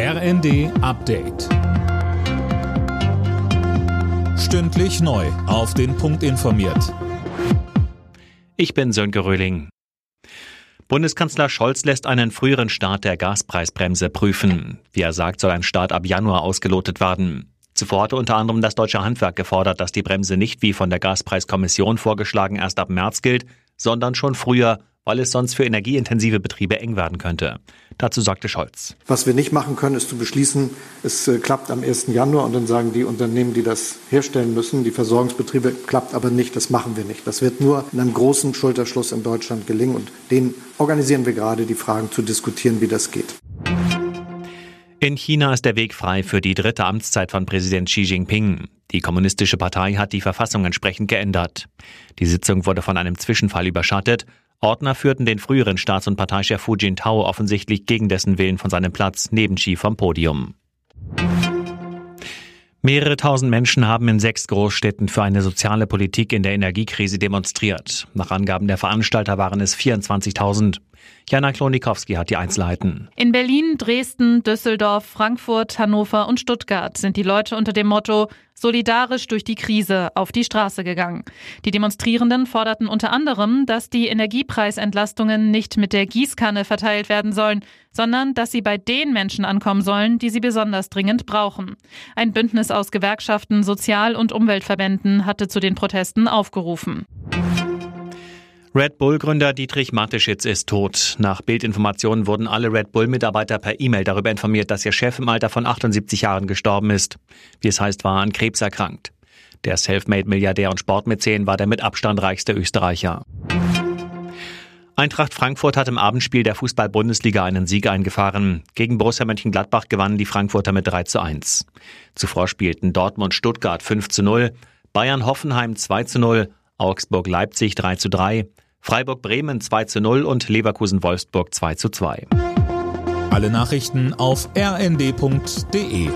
RND Update. Stündlich neu. Auf den Punkt informiert. Ich bin Sönke Röhling. Bundeskanzler Scholz lässt einen früheren Start der Gaspreisbremse prüfen. Wie er sagt, soll ein Start ab Januar ausgelotet werden. Zuvor hatte unter anderem das deutsche Handwerk gefordert, dass die Bremse nicht wie von der Gaspreiskommission vorgeschlagen erst ab März gilt, sondern schon früher weil es sonst für energieintensive Betriebe eng werden könnte. Dazu sagte Scholz. Was wir nicht machen können, ist zu beschließen, es äh, klappt am 1. Januar und dann sagen die Unternehmen, die das herstellen müssen, die Versorgungsbetriebe, klappt aber nicht, das machen wir nicht. Das wird nur in einem großen Schulterschluss in Deutschland gelingen und den organisieren wir gerade, die Fragen zu diskutieren, wie das geht. In China ist der Weg frei für die dritte Amtszeit von Präsident Xi Jinping. Die Kommunistische Partei hat die Verfassung entsprechend geändert. Die Sitzung wurde von einem Zwischenfall überschattet. Ordner führten den früheren Staats- und Parteichef Hu Jintao offensichtlich gegen dessen Willen von seinem Platz neben Xi vom Podium. Mehrere tausend Menschen haben in sechs Großstädten für eine soziale Politik in der Energiekrise demonstriert. Nach Angaben der Veranstalter waren es 24.000. Jana Klonikowski hat die Einzelheiten. In Berlin, Dresden, Düsseldorf, Frankfurt, Hannover und Stuttgart sind die Leute unter dem Motto solidarisch durch die Krise auf die Straße gegangen. Die Demonstrierenden forderten unter anderem, dass die Energiepreisentlastungen nicht mit der Gießkanne verteilt werden sollen, sondern dass sie bei den Menschen ankommen sollen, die sie besonders dringend brauchen. Ein Bündnis aus Gewerkschaften, Sozial- und Umweltverbänden hatte zu den Protesten aufgerufen. Red Bull-Gründer Dietrich Mateschitz ist tot. Nach Bildinformationen wurden alle Red Bull-Mitarbeiter per E-Mail darüber informiert, dass ihr Chef im Alter von 78 Jahren gestorben ist. Wie es heißt, war an Krebs erkrankt. Der Selfmade-Milliardär und Sportmäzen war der mit Abstand reichste Österreicher. Eintracht Frankfurt hat im Abendspiel der Fußball-Bundesliga einen Sieg eingefahren. Gegen Borussia Mönchengladbach gewannen die Frankfurter mit 3 zu 1. Zuvor spielten Dortmund Stuttgart 5 zu 0, Bayern Hoffenheim 2 zu 0, Augsburg Leipzig 3 zu 3, Freiburg Bremen 2 zu 0 und Leverkusen Wolfsburg 2 zu 2. Alle Nachrichten auf rnd.de